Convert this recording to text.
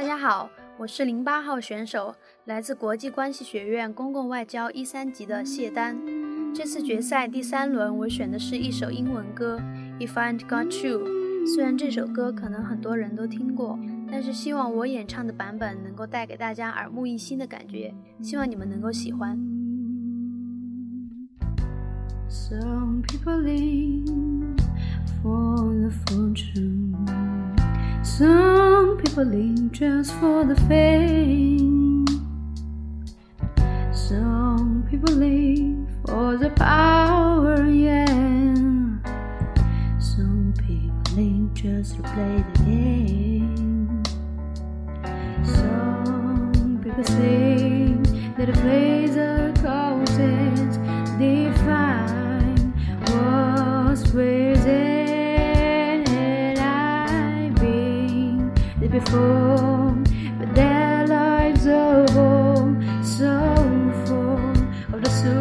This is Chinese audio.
大家好，我是零八号选手，来自国际关系学院公共外交一三级的谢丹。这次决赛第三轮，我选的是一首英文歌《If I Got You》。虽然这首歌可能很多人都听过，但是希望我演唱的版本能够带给大家耳目一新的感觉，希望你们能够喜欢。Some people live for the fortune. Some live just for the fame. Some people live for the power, yeah. Some people live just to play the game. Some people say that a before, but their lives are home, so full of the soul.